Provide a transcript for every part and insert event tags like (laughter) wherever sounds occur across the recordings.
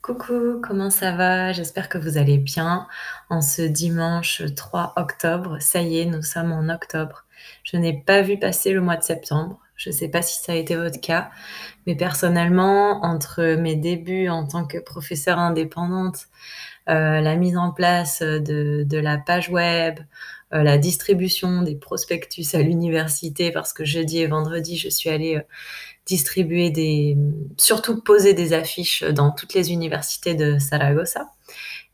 Coucou, comment ça va? J'espère que vous allez bien. En ce dimanche 3 octobre, ça y est, nous sommes en octobre. Je n'ai pas vu passer le mois de septembre. Je ne sais pas si ça a été votre cas, mais personnellement, entre mes débuts en tant que professeure indépendante, euh, la mise en place de, de la page web, euh, la distribution des prospectus à l'université, parce que jeudi et vendredi, je suis allée euh, distribuer des, surtout poser des affiches dans toutes les universités de Saragossa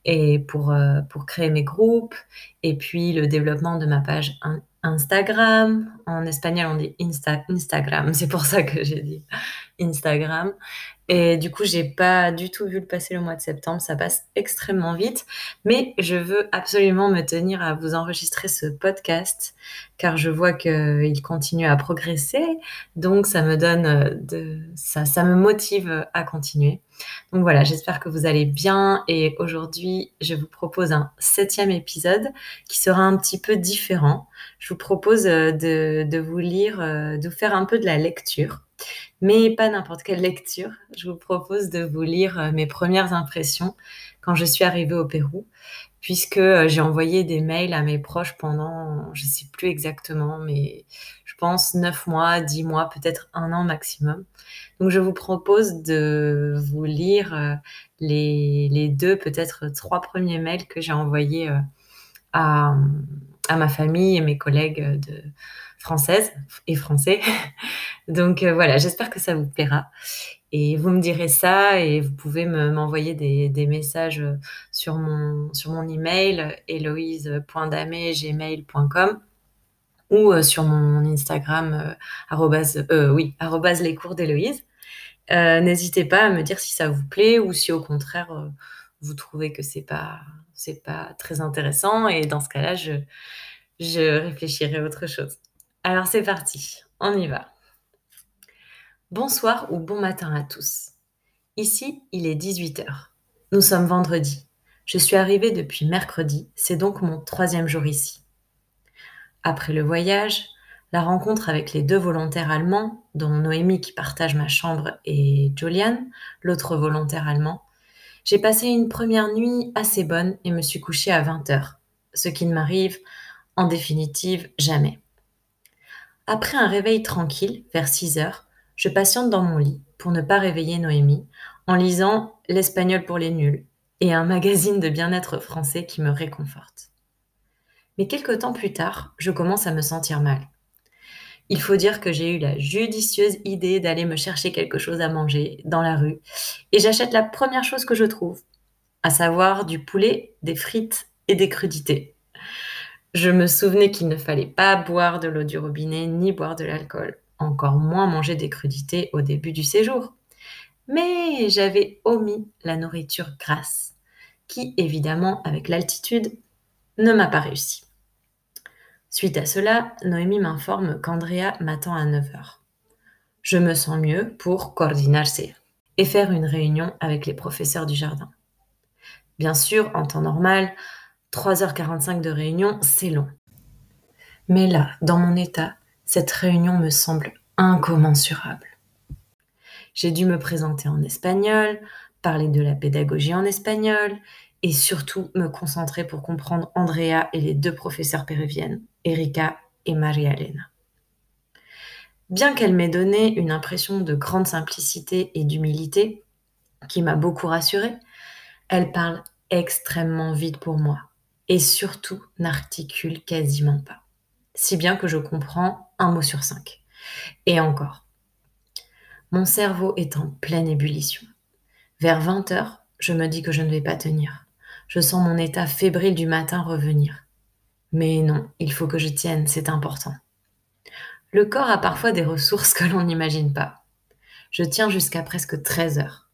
et pour, euh, pour créer mes groupes et puis le développement de ma page Instagram. En espagnol, on dit Insta Instagram. C'est pour ça que j'ai dit Instagram. Et du coup, j'ai pas du tout vu le passer le mois de septembre. Ça passe extrêmement vite. Mais je veux absolument me tenir à vous enregistrer ce podcast car je vois qu'il continue à progresser. Donc, ça me donne euh, de, ça, ça me motive à continuer. Donc voilà, j'espère que vous allez bien. Et aujourd'hui, je vous propose un septième épisode qui sera un petit peu différent. Je vous propose euh, de, vous lire, euh, de vous faire un peu de la lecture mais pas n'importe quelle lecture. Je vous propose de vous lire euh, mes premières impressions quand je suis arrivée au Pérou, puisque euh, j'ai envoyé des mails à mes proches pendant, je ne sais plus exactement, mais je pense 9 mois, 10 mois, peut-être un an maximum. Donc je vous propose de vous lire les deux, peut-être trois premiers mails que j'ai envoyés à, à ma famille et mes collègues de, françaises et français. (laughs) Donc euh, voilà, j'espère que ça vous plaira. Et vous me direz ça et vous pouvez m'envoyer des, des, messages euh, sur mon, sur mon email héloïse.damé.gmail.com ou euh, sur mon Instagram arrobase, oui, les cours d'Héloïse. N'hésitez pas à me dire si ça vous plaît ou si au contraire vous trouvez que c'est pas c'est pas très intéressant et dans ce cas-là je, je réfléchirai à autre chose. Alors c'est parti, on y va. Bonsoir ou bon matin à tous. Ici, il est 18h. Nous sommes vendredi. Je suis arrivée depuis mercredi, c'est donc mon troisième jour ici. Après le voyage, la rencontre avec les deux volontaires allemands, dont Noémie qui partage ma chambre et Julian, l'autre volontaire allemand, j'ai passé une première nuit assez bonne et me suis couchée à 20h, ce qui ne m'arrive en définitive jamais. Après un réveil tranquille, vers 6 heures, je patiente dans mon lit pour ne pas réveiller Noémie en lisant L'espagnol pour les nuls et un magazine de bien-être français qui me réconforte. Mais quelque temps plus tard, je commence à me sentir mal. Il faut dire que j'ai eu la judicieuse idée d'aller me chercher quelque chose à manger dans la rue et j'achète la première chose que je trouve, à savoir du poulet, des frites et des crudités. Je me souvenais qu'il ne fallait pas boire de l'eau du robinet ni boire de l'alcool, encore moins manger des crudités au début du séjour. Mais j'avais omis la nourriture grasse, qui évidemment, avec l'altitude, ne m'a pas réussi. Suite à cela, Noémie m'informe qu'Andrea m'attend à 9h. Je me sens mieux pour coordinarse et faire une réunion avec les professeurs du jardin. Bien sûr, en temps normal, 3h45 de réunion, c'est long. Mais là, dans mon état, cette réunion me semble incommensurable. J'ai dû me présenter en espagnol, parler de la pédagogie en espagnol et surtout me concentrer pour comprendre Andrea et les deux professeurs péruviennes, Erika et Maria Elena. Bien qu'elle m'ait donné une impression de grande simplicité et d'humilité, qui m'a beaucoup rassurée, elle parle extrêmement vite pour moi et surtout n'articule quasiment pas. Si bien que je comprends un mot sur cinq. Et encore. Mon cerveau est en pleine ébullition. Vers 20 heures, je me dis que je ne vais pas tenir. Je sens mon état fébrile du matin revenir. Mais non, il faut que je tienne, c'est important. Le corps a parfois des ressources que l'on n'imagine pas. Je tiens jusqu'à presque 13 heures.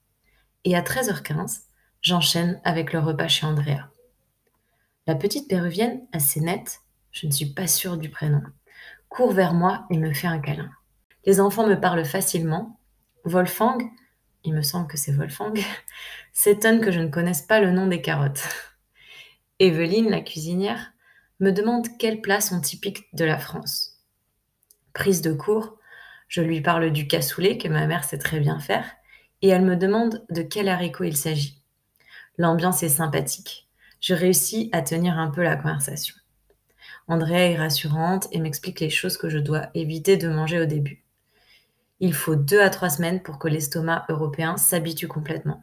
Et à 13h15, j'enchaîne avec le repas chez Andrea. La petite péruvienne, assez nette, je ne suis pas sûre du prénom, court vers moi et me fait un câlin. Les enfants me parlent facilement. Wolfgang, il me semble que c'est Wolfgang, (laughs) s'étonne que je ne connaisse pas le nom des carottes. Evelyne, la cuisinière, me demande quels plats sont typiques de la France. Prise de cours, je lui parle du cassoulet que ma mère sait très bien faire et elle me demande de quel haricot il s'agit. L'ambiance est sympathique. Je réussis à tenir un peu la conversation. Andrea est rassurante et m'explique les choses que je dois éviter de manger au début. Il faut deux à trois semaines pour que l'estomac européen s'habitue complètement.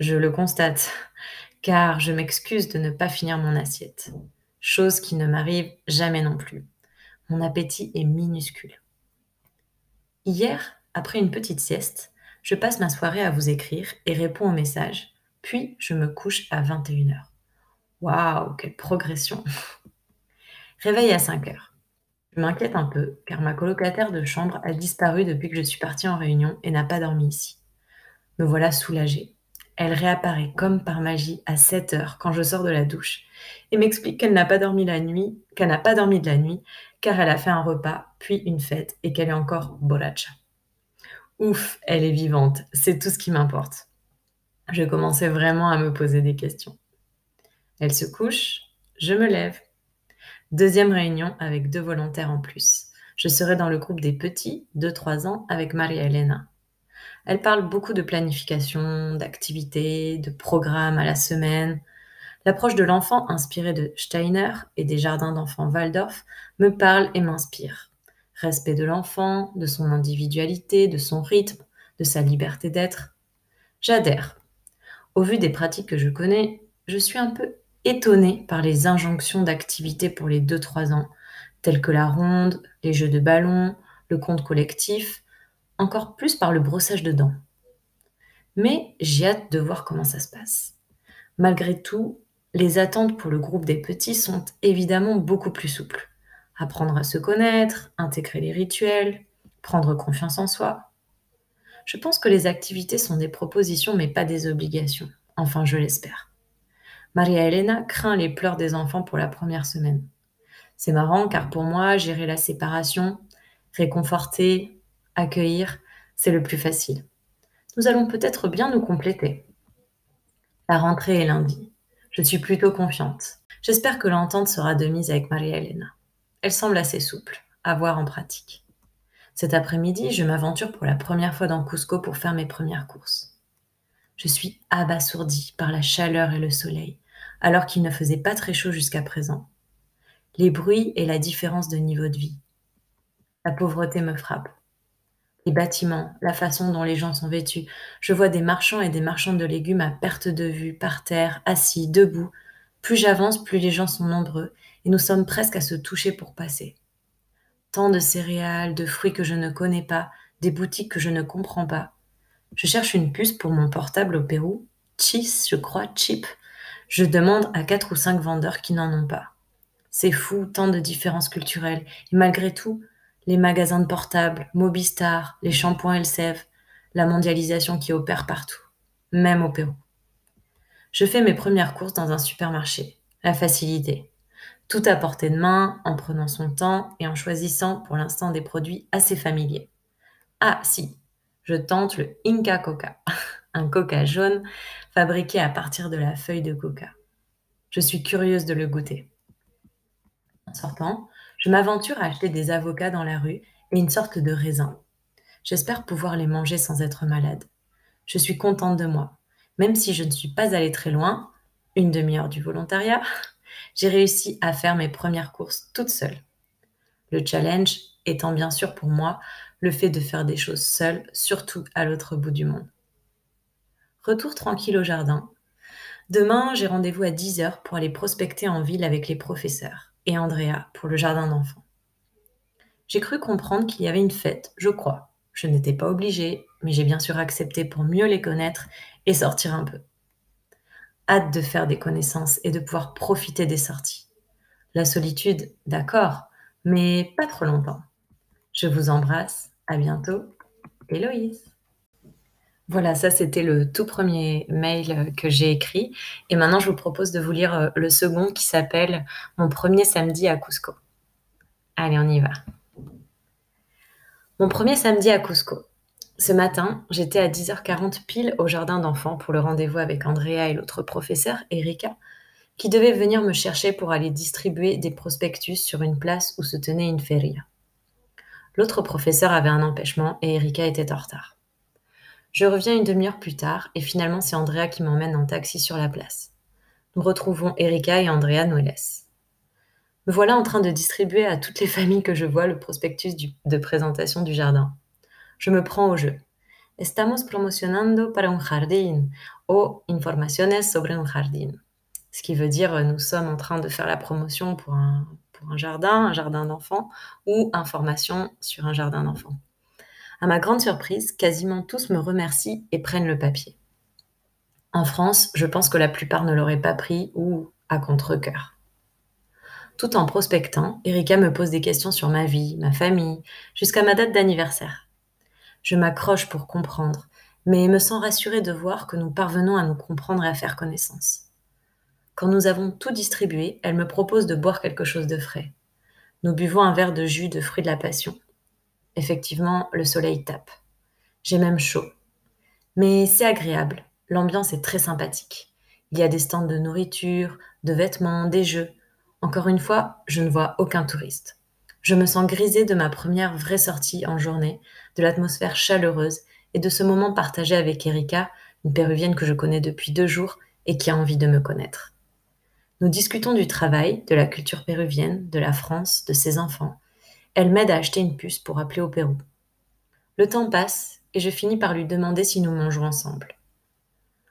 Je le constate, car je m'excuse de ne pas finir mon assiette, chose qui ne m'arrive jamais non plus. Mon appétit est minuscule. Hier, après une petite sieste, je passe ma soirée à vous écrire et réponds aux messages, puis je me couche à 21h. Waouh, quelle progression (laughs) Réveil à 5 heures. Je m'inquiète un peu, car ma colocataire de chambre a disparu depuis que je suis partie en réunion et n'a pas dormi ici. Me voilà soulagée. Elle réapparaît comme par magie à 7 heures quand je sors de la douche et m'explique qu'elle n'a pas dormi la nuit, qu'elle n'a pas dormi de la nuit, car elle a fait un repas, puis une fête et qu'elle est encore borracha. Ouf, elle est vivante, c'est tout ce qui m'importe. Je commençais vraiment à me poser des questions. Elle se couche, je me lève. Deuxième réunion avec deux volontaires en plus. Je serai dans le groupe des petits, de 3 ans, avec Maria Elena. Elle parle beaucoup de planification, d'activités, de programmes à la semaine. L'approche de l'enfant inspirée de Steiner et des jardins d'enfants Waldorf me parle et m'inspire. Respect de l'enfant, de son individualité, de son rythme, de sa liberté d'être. J'adhère. Au vu des pratiques que je connais, je suis un peu étonnée par les injonctions d'activités pour les 2-3 ans, telles que la ronde, les jeux de ballon, le compte collectif, encore plus par le brossage de dents. Mais j'ai hâte de voir comment ça se passe. Malgré tout, les attentes pour le groupe des petits sont évidemment beaucoup plus souples. Apprendre à se connaître, intégrer les rituels, prendre confiance en soi. Je pense que les activités sont des propositions mais pas des obligations. Enfin, je l'espère. Maria Elena craint les pleurs des enfants pour la première semaine. C'est marrant car pour moi, gérer la séparation, réconforter, accueillir, c'est le plus facile. Nous allons peut-être bien nous compléter. La rentrée est lundi. Je suis plutôt confiante. J'espère que l'entente sera de mise avec Maria Elena. Elle semble assez souple, à voir en pratique. Cet après-midi, je m'aventure pour la première fois dans Cusco pour faire mes premières courses. Je suis abasourdie par la chaleur et le soleil, alors qu'il ne faisait pas très chaud jusqu'à présent. Les bruits et la différence de niveau de vie. La pauvreté me frappe. Les bâtiments, la façon dont les gens sont vêtus. Je vois des marchands et des marchandes de légumes à perte de vue, par terre, assis, debout. Plus j'avance, plus les gens sont nombreux, et nous sommes presque à se toucher pour passer. Tant de céréales, de fruits que je ne connais pas, des boutiques que je ne comprends pas. Je cherche une puce pour mon portable au Pérou. Cheese, je crois, chip, je demande à quatre ou cinq vendeurs qui n'en ont pas. C'est fou, tant de différences culturelles. Et malgré tout, les magasins de portables, Mobistar, les shampoings Elsev, la mondialisation qui opère partout, même au Pérou. Je fais mes premières courses dans un supermarché. La facilité. Tout à portée de main, en prenant son temps et en choisissant pour l'instant des produits assez familiers. Ah si, je tente le Inca Coca. (laughs) un coca jaune fabriqué à partir de la feuille de coca. Je suis curieuse de le goûter. En sortant, je m'aventure à acheter des avocats dans la rue et une sorte de raisin. J'espère pouvoir les manger sans être malade. Je suis contente de moi. Même si je ne suis pas allée très loin, une demi-heure du volontariat, (laughs) j'ai réussi à faire mes premières courses toute seule. Le challenge étant bien sûr pour moi le fait de faire des choses seule, surtout à l'autre bout du monde. Retour tranquille au jardin. Demain, j'ai rendez-vous à 10h pour aller prospecter en ville avec les professeurs et Andrea pour le jardin d'enfants. J'ai cru comprendre qu'il y avait une fête, je crois. Je n'étais pas obligée, mais j'ai bien sûr accepté pour mieux les connaître et sortir un peu. Hâte de faire des connaissances et de pouvoir profiter des sorties. La solitude, d'accord, mais pas trop longtemps. Je vous embrasse, à bientôt, Héloïse. Voilà, ça c'était le tout premier mail euh, que j'ai écrit. Et maintenant, je vous propose de vous lire euh, le second qui s'appelle Mon premier samedi à Cusco. Allez, on y va. Mon premier samedi à Cusco. Ce matin, j'étais à 10h40 pile au jardin d'enfants pour le rendez-vous avec Andrea et l'autre professeur, Erika. qui devait venir me chercher pour aller distribuer des prospectus sur une place où se tenait une feria. L'autre professeur avait un empêchement et Erika était en retard. Je reviens une demi-heure plus tard et finalement c'est Andrea qui m'emmène en taxi sur la place. Nous retrouvons Erika et Andrea laissent. Me voilà en train de distribuer à toutes les familles que je vois le prospectus de présentation du jardin. Je me prends au jeu. Estamos promocionando para un jardín o informaciones sobre un jardín. Ce qui veut dire nous sommes en train de faire la promotion pour un, pour un jardin, un jardin d'enfants, ou information sur un jardin d'enfants. À ma grande surprise, quasiment tous me remercient et prennent le papier. En France, je pense que la plupart ne l'auraient pas pris ou à contre-coeur. Tout en prospectant, Erika me pose des questions sur ma vie, ma famille, jusqu'à ma date d'anniversaire. Je m'accroche pour comprendre, mais me sens rassurée de voir que nous parvenons à nous comprendre et à faire connaissance. Quand nous avons tout distribué, elle me propose de boire quelque chose de frais. Nous buvons un verre de jus de fruits de la passion. Effectivement, le soleil tape. J'ai même chaud. Mais c'est agréable, L'ambiance est très sympathique. Il y a des stands de nourriture, de vêtements, des jeux. Encore une fois, je ne vois aucun touriste. Je me sens grisée de ma première vraie sortie en journée, de l'atmosphère chaleureuse et de ce moment partagé avec Erika, une péruvienne que je connais depuis deux jours et qui a envie de me connaître. Nous discutons du travail, de la culture péruvienne, de la France, de ses enfants. Elle m'aide à acheter une puce pour appeler au Pérou. Le temps passe et je finis par lui demander si nous mangeons ensemble.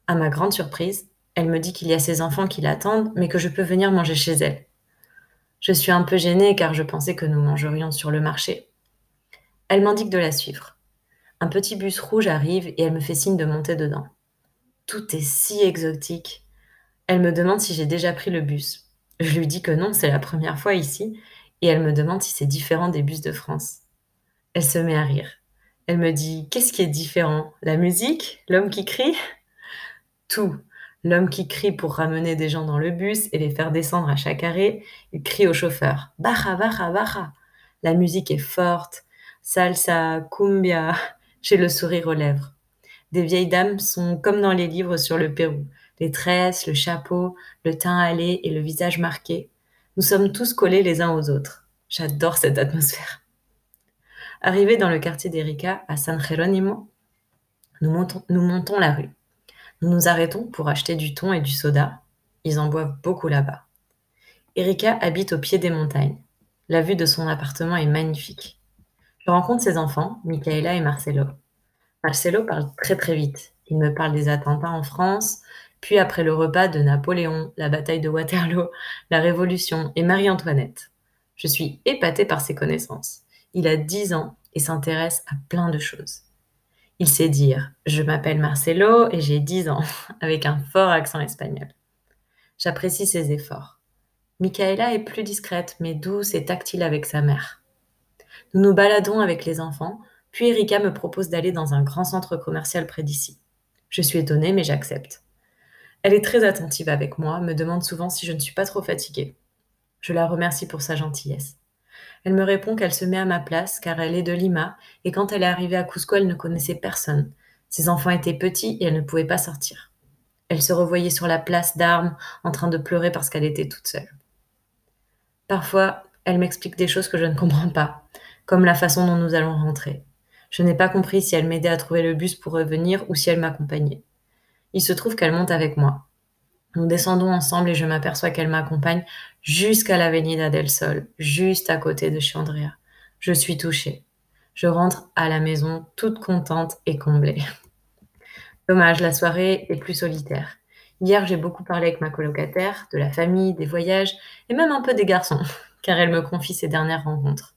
À ma grande surprise, elle me dit qu'il y a ses enfants qui l'attendent, mais que je peux venir manger chez elle. Je suis un peu gênée car je pensais que nous mangerions sur le marché. Elle m'indique de la suivre. Un petit bus rouge arrive et elle me fait signe de monter dedans. Tout est si exotique. Elle me demande si j'ai déjà pris le bus. Je lui dis que non, c'est la première fois ici, et elle me demande si c'est différent des bus de France. Elle se met à rire. Elle me dit Qu'est-ce qui est différent? La musique? L'homme qui crie? (laughs) Tout. L'homme qui crie pour ramener des gens dans le bus et les faire descendre à chaque arrêt, il crie au chauffeur Baja, baja, baja. La musique est forte. Salsa, cumbia. (laughs) J'ai le sourire aux lèvres. Des vieilles dames sont comme dans les livres sur le Pérou. Les tresses, le chapeau, le teint hâlé et le visage marqué. Nous sommes tous collés les uns aux autres. J'adore cette atmosphère. Arrivé dans le quartier d'Erika, à San Jerónimo, nous montons la rue. Nous nous arrêtons pour acheter du thon et du soda. Ils en boivent beaucoup là-bas. Erika habite au pied des montagnes. La vue de son appartement est magnifique. Je rencontre ses enfants, Michaela et Marcelo. Marcelo parle très très vite. Il me parle des attentats en France, puis après le repas de Napoléon, la bataille de Waterloo, la Révolution et Marie-Antoinette. Je suis épatée par ses connaissances. Il a dix ans et s'intéresse à plein de choses. Il sait dire Je m'appelle Marcelo et j'ai 10 ans, (laughs) avec un fort accent espagnol. J'apprécie ses efforts. Michaela est plus discrète, mais douce et tactile avec sa mère. Nous nous baladons avec les enfants, puis Erika me propose d'aller dans un grand centre commercial près d'ici. Je suis étonnée, mais j'accepte. Elle est très attentive avec moi, me demande souvent si je ne suis pas trop fatiguée. Je la remercie pour sa gentillesse. Elle me répond qu'elle se met à ma place car elle est de Lima et quand elle est arrivée à Cusco, elle ne connaissait personne. Ses enfants étaient petits et elle ne pouvait pas sortir. Elle se revoyait sur la place d'armes en train de pleurer parce qu'elle était toute seule. Parfois, elle m'explique des choses que je ne comprends pas, comme la façon dont nous allons rentrer. Je n'ai pas compris si elle m'aidait à trouver le bus pour revenir ou si elle m'accompagnait. Il se trouve qu'elle monte avec moi. Nous descendons ensemble et je m'aperçois qu'elle m'accompagne jusqu'à l'avenida del Sol, juste à côté de chez Andrea. Je suis touchée. Je rentre à la maison toute contente et comblée. (laughs) Dommage, la soirée est plus solitaire. Hier, j'ai beaucoup parlé avec ma colocataire, de la famille, des voyages et même un peu des garçons, (laughs) car elle me confie ses dernières rencontres.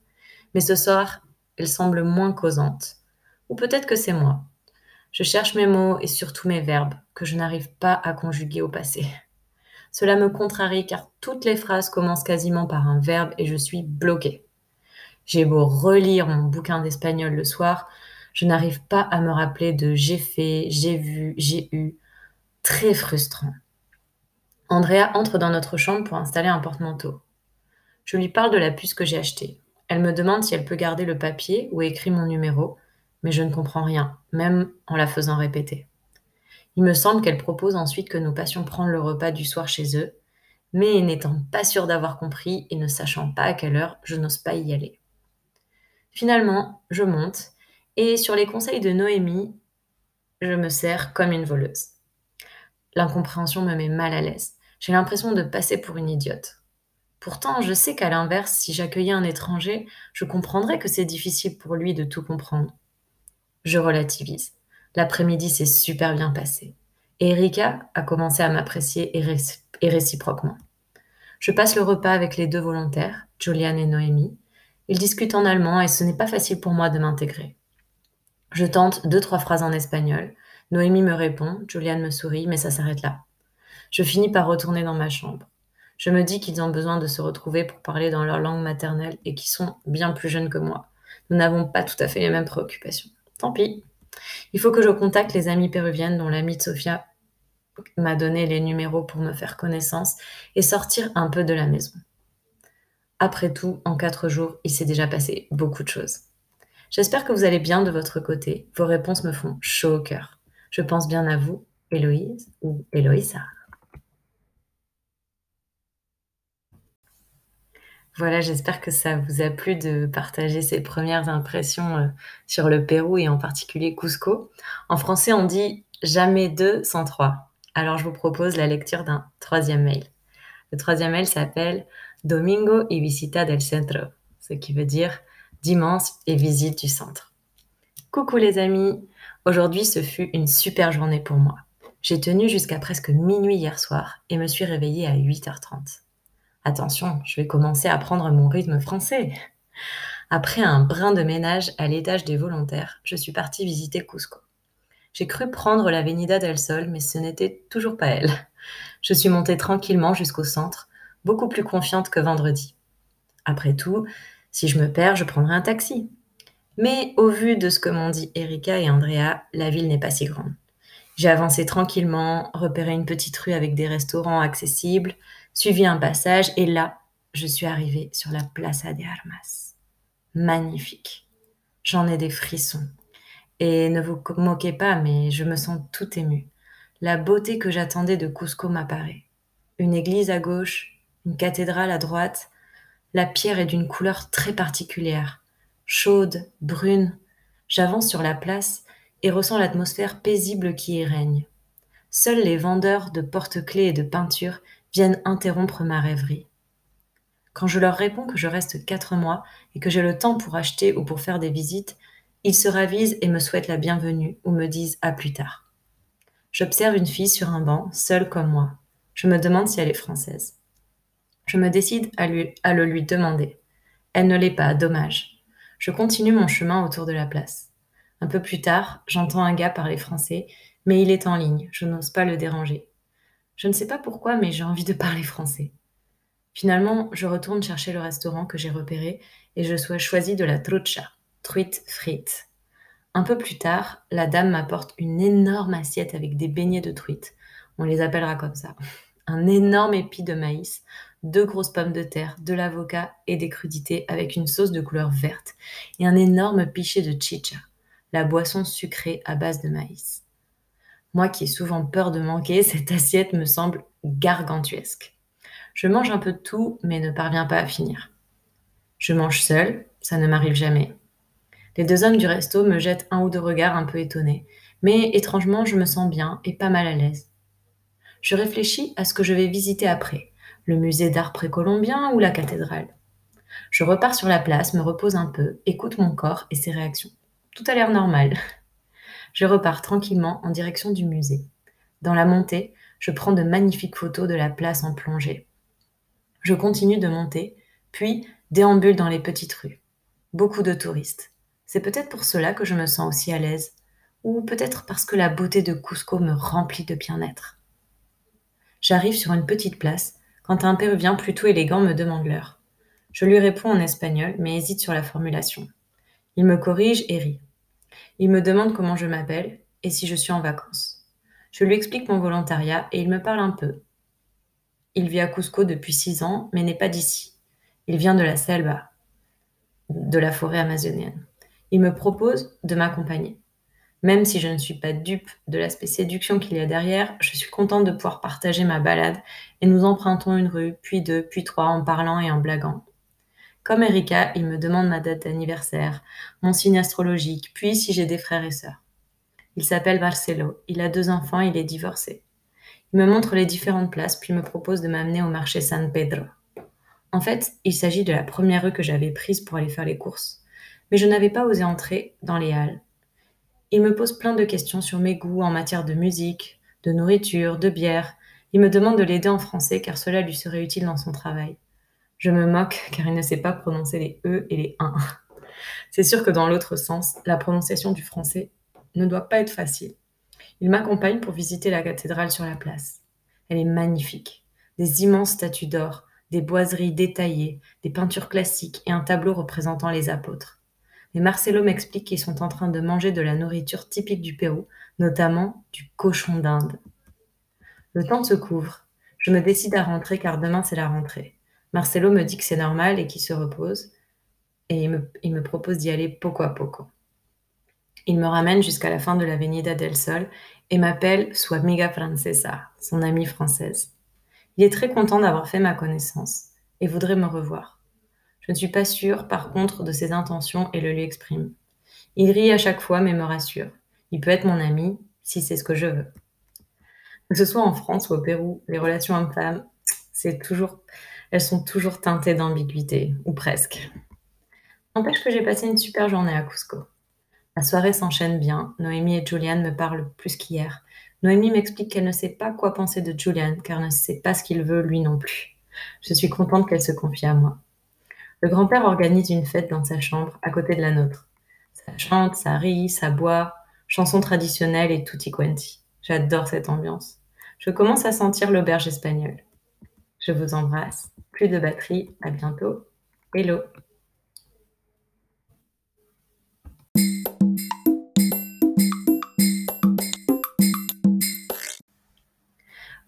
Mais ce soir, elle semble moins causante. Ou peut-être que c'est moi. Je cherche mes mots et surtout mes verbes, que je n'arrive pas à conjuguer au passé. Cela me contrarie car toutes les phrases commencent quasiment par un verbe et je suis bloquée. J'ai beau relire mon bouquin d'espagnol le soir, je n'arrive pas à me rappeler de j'ai fait, j'ai vu, j'ai eu. Très frustrant. Andrea entre dans notre chambre pour installer un porte-manteau. Je lui parle de la puce que j'ai achetée. Elle me demande si elle peut garder le papier où écrit mon numéro, mais je ne comprends rien, même en la faisant répéter. Il me semble qu'elle propose ensuite que nous passions prendre le repas du soir chez eux, mais n'étant pas sûre d'avoir compris et ne sachant pas à quelle heure, je n'ose pas y aller. Finalement, je monte et sur les conseils de Noémie, je me sers comme une voleuse. L'incompréhension me met mal à l'aise. J'ai l'impression de passer pour une idiote. Pourtant, je sais qu'à l'inverse, si j'accueillais un étranger, je comprendrais que c'est difficile pour lui de tout comprendre. Je relativise. L'après-midi s'est super bien passé. Et Erika a commencé à m'apprécier et, réciproquement. Je passe le repas avec les deux volontaires, Julian et Noémie. Ils discutent en allemand et ce n'est pas facile pour moi de m'intégrer. Je tente deux, trois phrases en espagnol. Noémie me répond, Julian me sourit, mais ça s'arrête là. Je finis par retourner dans ma chambre. Je me dis qu'ils ont besoin de se retrouver pour parler dans leur langue maternelle et qu'ils sont bien plus jeunes que moi. Nous n'avons pas tout à fait les mêmes préoccupations. Tant pis. Il faut que je contacte les amies péruviennes dont l'amie de Sofia m'a donné les numéros pour me faire connaissance et sortir un peu de la maison. Après tout, en quatre jours, il s'est déjà passé beaucoup de choses. J'espère que vous allez bien de votre côté. Vos réponses me font chaud au cœur. Je pense bien à vous, Héloïse ou Héloïsa. Voilà, j'espère que ça vous a plu de partager ces premières impressions euh, sur le Pérou et en particulier Cusco. En français, on dit jamais deux sans trois. Alors, je vous propose la lecture d'un troisième mail. Le troisième mail s'appelle Domingo y visita del centro, ce qui veut dire dimanche et visite du centre. Coucou les amis, aujourd'hui ce fut une super journée pour moi. J'ai tenu jusqu'à presque minuit hier soir et me suis réveillée à 8h30. Attention, je vais commencer à prendre mon rythme français. Après un brin de ménage à l'étage des volontaires, je suis partie visiter Cusco. J'ai cru prendre l'avenida del Sol, mais ce n'était toujours pas elle. Je suis montée tranquillement jusqu'au centre, beaucoup plus confiante que vendredi. Après tout, si je me perds, je prendrai un taxi. Mais au vu de ce que m'ont dit Erika et Andrea, la ville n'est pas si grande. J'ai avancé tranquillement, repéré une petite rue avec des restaurants accessibles, suivi un passage et là, je suis arrivée sur la Plaza de Armas. Magnifique. J'en ai des frissons. Et ne vous moquez pas, mais je me sens tout émue. La beauté que j'attendais de Cusco m'apparaît. Une église à gauche, une cathédrale à droite. La pierre est d'une couleur très particulière. Chaude, brune. J'avance sur la place et ressens l'atmosphère paisible qui y règne. Seuls les vendeurs de porte-clés et de peintures viennent interrompre ma rêverie. Quand je leur réponds que je reste quatre mois et que j'ai le temps pour acheter ou pour faire des visites, ils se ravisent et me souhaitent la bienvenue ou me disent à plus tard. J'observe une fille sur un banc, seule comme moi. Je me demande si elle est française. Je me décide à, à le lui demander. Elle ne l'est pas, dommage. Je continue mon chemin autour de la place. Un peu plus tard, j'entends un gars parler français, mais il est en ligne, je n'ose pas le déranger. Je ne sais pas pourquoi, mais j'ai envie de parler français. Finalement, je retourne chercher le restaurant que j'ai repéré et je sois choisi de la trucha, truite frite. Un peu plus tard, la dame m'apporte une énorme assiette avec des beignets de truite. On les appellera comme ça. (laughs) Un énorme épi de maïs, deux grosses pommes de terre, de l'avocat et des crudités avec une sauce de couleur verte et un énorme pichet de chicha, la boisson sucrée à base de maïs. Moi qui ai souvent peur de manquer, (laughs) cette assiette me semble gargantuesque. Je mange un peu de tout, mais ne parviens pas à finir. Je mange seule, ça ne m'arrive jamais. Les deux hommes du resto me jettent un ou deux regards un peu étonnés, mais étrangement je me sens bien et pas mal à l'aise. Je réfléchis à ce que je vais visiter après, le musée d'art précolombien ou la cathédrale. Je repars sur la place, me repose un peu, écoute mon corps et ses réactions. Tout a l'air normal. (laughs) Je repars tranquillement en direction du musée. Dans la montée, je prends de magnifiques photos de la place en plongée. Je continue de monter, puis déambule dans les petites rues. Beaucoup de touristes. C'est peut-être pour cela que je me sens aussi à l'aise, ou peut-être parce que la beauté de Cusco me remplit de bien-être. J'arrive sur une petite place quand un péruvien plutôt élégant me demande l'heure. Je lui réponds en espagnol, mais hésite sur la formulation. Il me corrige et rit. Il me demande comment je m'appelle et si je suis en vacances. Je lui explique mon volontariat et il me parle un peu. Il vit à Cusco depuis six ans, mais n'est pas d'ici. Il vient de la selva, de la forêt amazonienne. Il me propose de m'accompagner. Même si je ne suis pas dupe de l'aspect séduction qu'il y a derrière, je suis contente de pouvoir partager ma balade et nous empruntons une rue, puis deux, puis trois en parlant et en blaguant. Comme Erika, il me demande ma date d'anniversaire, mon signe astrologique, puis si j'ai des frères et sœurs. Il s'appelle Marcelo, il a deux enfants, il est divorcé. Il me montre les différentes places, puis me propose de m'amener au marché San Pedro. En fait, il s'agit de la première rue que j'avais prise pour aller faire les courses, mais je n'avais pas osé entrer dans les halles. Il me pose plein de questions sur mes goûts en matière de musique, de nourriture, de bière. Il me demande de l'aider en français car cela lui serait utile dans son travail. Je me moque car il ne sait pas prononcer les E et les 1. C'est sûr que dans l'autre sens, la prononciation du français ne doit pas être facile. Il m'accompagne pour visiter la cathédrale sur la place. Elle est magnifique. Des immenses statues d'or, des boiseries détaillées, des peintures classiques et un tableau représentant les apôtres mais Marcelo m'explique qu'ils sont en train de manger de la nourriture typique du Pérou, notamment du cochon d'Inde. Le temps se couvre. Je me décide à rentrer car demain c'est la rentrée. Marcelo me dit que c'est normal et qu'il se repose, et il me, propose d'y aller poco à poco. Il me ramène jusqu'à la fin de l'Avenida del Sol et m'appelle su amiga francesa, son amie française. Il est très content d'avoir fait ma connaissance et voudrait me revoir. Je ne suis pas sûre, par contre, de ses intentions et le lui exprime. Il rit à chaque fois, mais me rassure. Il peut être mon ami, si c'est ce que je veux. Que ce soit en France ou au Pérou, les relations hommes-femmes, c'est toujours, elles sont toujours teintées d'ambiguïté, ou presque. N'empêche que j'ai passé une super journée à Cusco. La soirée s'enchaîne bien. Noémie et Julian me parlent plus qu'hier. Noémie m'explique qu'elle ne sait pas quoi penser de Julian, car elle ne sait pas ce qu'il veut lui non plus. Je suis contente qu'elle se confie à moi. Le grand-père organise une fête dans sa chambre, à côté de la nôtre. Ça chante, ça rit, ça boit, chansons traditionnelles et tutti quanti. J'adore cette ambiance. Je commence à sentir l'auberge espagnole. Je vous embrasse. Plus de batterie. À bientôt. Hello.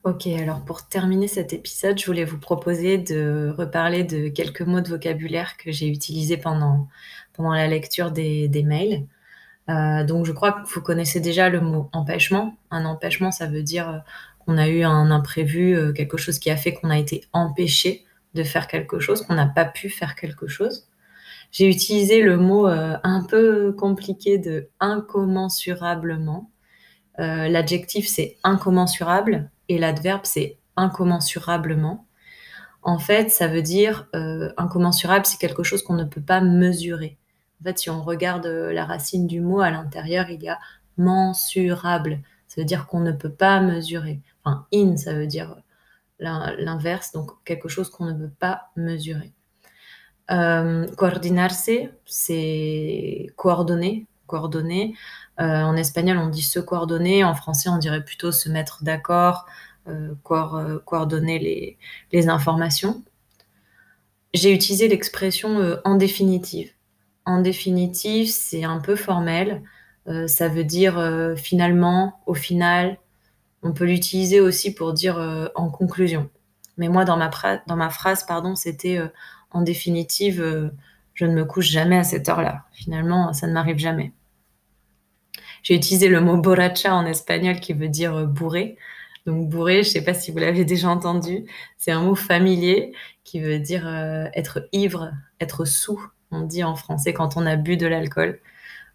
Ok, alors pour terminer cet épisode, je voulais vous proposer de reparler de quelques mots de vocabulaire que j'ai utilisés pendant, pendant la lecture des, mails. Euh, donc je crois que vous connaissez déjà le mot empêchement. Un empêchement, ça veut dire euh, qu'on a eu un imprévu, euh, quelque chose qui a fait qu'on a été empêché de faire quelque chose, qu'on n'a pas pu faire quelque chose. J'ai utilisé le mot un peu compliqué de incommensurablement. L'adjectif c'est incommensurable et l'adverbe, c'est incommensurablement. En fait, ça veut dire euh, incommensurable, c'est quelque chose qu'on ne peut pas mesurer. En fait, si on regarde euh, la racine du mot à l'intérieur, il y a mensurable. Ça veut dire qu'on ne peut pas mesurer. Enfin, in, ça veut dire l'inverse, donc quelque chose qu'on ne peut pas mesurer. Euh, coordinarse, c'est coordonner, coordonner. Euh, en espagnol, on dit se coordonner. En français, on dirait plutôt se mettre d'accord, euh, euh, coordonner les, informations. J'ai utilisé l'expression en définitive. En définitive, c'est un peu formel. ça veut dire finalement, au final. On peut l'utiliser aussi pour dire en conclusion. Mais moi, dans ma, phrase, pardon, c'était en définitive, je ne me couche jamais à cette heure-là. Finalement, ça ne m'arrive jamais. J'ai utilisé le mot borracha en espagnol qui veut dire euh, bourré. Donc bourré, je ne sais pas si vous l'avez (laughs) déjà entendu, c'est un mot familier qui veut dire euh, être ivre, être sous, on dit en français quand on a bu de l'alcool.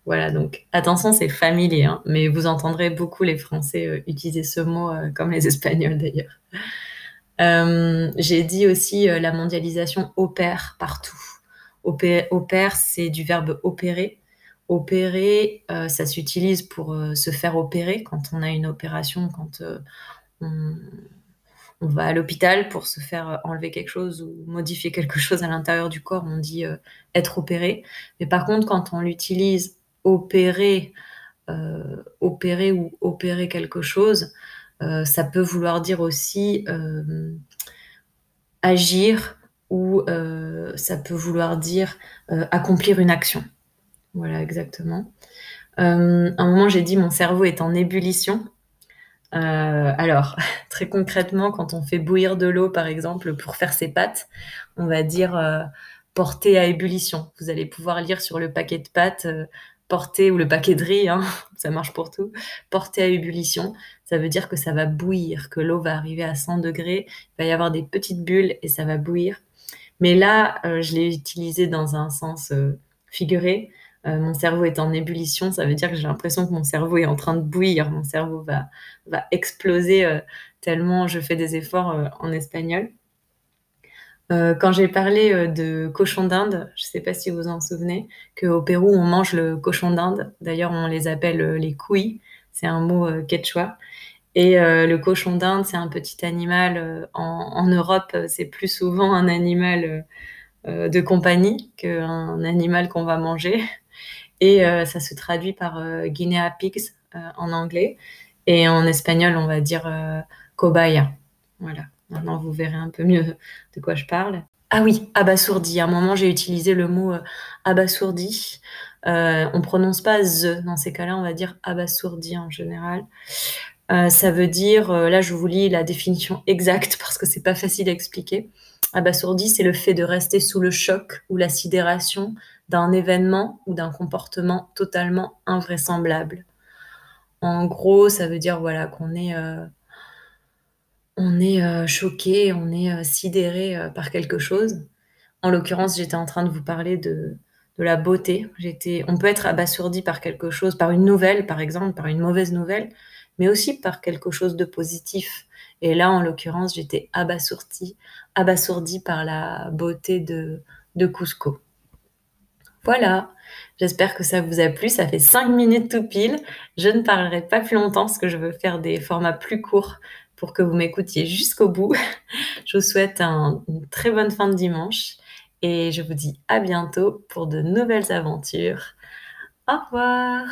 Voilà, donc attention, c'est familier, hein, mais vous entendrez beaucoup les Français euh, utiliser ce mot, comme les Espagnols d'ailleurs. J'ai dit aussi la mondialisation opère partout. opère, c'est du verbe opérer, Opérer, euh, ça s'utilise pour euh, se faire opérer quand on a une opération, quand euh, on, va à l'hôpital pour se faire enlever quelque chose ou modifier quelque (laughs) chose à l'intérieur du corps, on dit être opéré. Mais par contre, quand on l'utilise opérer, opérer ou opérer quelque chose, ça peut vouloir dire aussi agir ou ça peut vouloir dire accomplir une action. Voilà, exactement. Euh, un moment, j'ai dit mon cerveau est en ébullition. Euh, alors, (laughs) très concrètement, quand on fait bouillir de l'eau, par exemple, pour faire ses pâtes, on va dire euh, porter à ébullition. Vous allez pouvoir lire sur le paquet de pâtes porter, ou le paquet de riz, hein, (laughs) ça marche pour tout, porter à ébullition, ça veut dire que ça va bouillir, que l'eau va arriver à 100 degrés, il va y avoir des petites bulles et ça va bouillir. Mais là, euh, je l'ai utilisé dans un sens euh, figuré. Euh, mon cerveau est en ébullition, ça veut dire que j'ai l'impression que mon cerveau est en train de bouillir, mon cerveau va, va exploser tellement je fais des efforts en espagnol. Quand j'ai parlé de cochon d'Inde, je ne sais pas si vous en souvenez, qu'au Pérou on mange le cochon d'Inde. D'ailleurs, on les appelle les couilles. C'est un mot quechua. Et euh, le cochon d'Inde, c'est un petit animal. Euh, en, Europe, c'est plus souvent un animal euh, de compagnie qu'un animal qu'on va manger. Et ça se traduit par guinea pigs en anglais. Et en espagnol, on va dire cobaya. Voilà. Maintenant, vous verrez un peu mieux de quoi je parle. Ah oui, abasourdi. À un moment, j'ai utilisé le mot abasourdi. Euh, on prononce pas the dans ces cas-là, on va dire abasourdi en général. Euh, ça veut dire, euh, là je vous lis la définition exacte (laughs) parce que c'est pas facile à expliquer. Abasourdi, c'est le fait de rester sous le choc ou la sidération d'un événement ou d'un comportement totalement invraisemblable. En gros, ça veut dire voilà qu'on est, euh, on est choqué, on est sidéré par quelque chose. En l'occurrence, j'étais en train de vous parler de, de la beauté. On peut être abasourdi par quelque chose, par une nouvelle, par exemple, par une mauvaise nouvelle, mais aussi par quelque chose de positif. Et là, en l'occurrence, j'étais abasourdie, abasourdie par la beauté de, de Cusco. Voilà, j'espère que ça vous a plu. Ça fait 5 minutes tout pile. Je ne parlerai pas plus longtemps parce que je veux faire des formats plus courts pour que vous m'écoutiez jusqu'au bout. (laughs) Je vous souhaite une très bonne fin de dimanche et je vous dis à bientôt pour de nouvelles aventures. Au revoir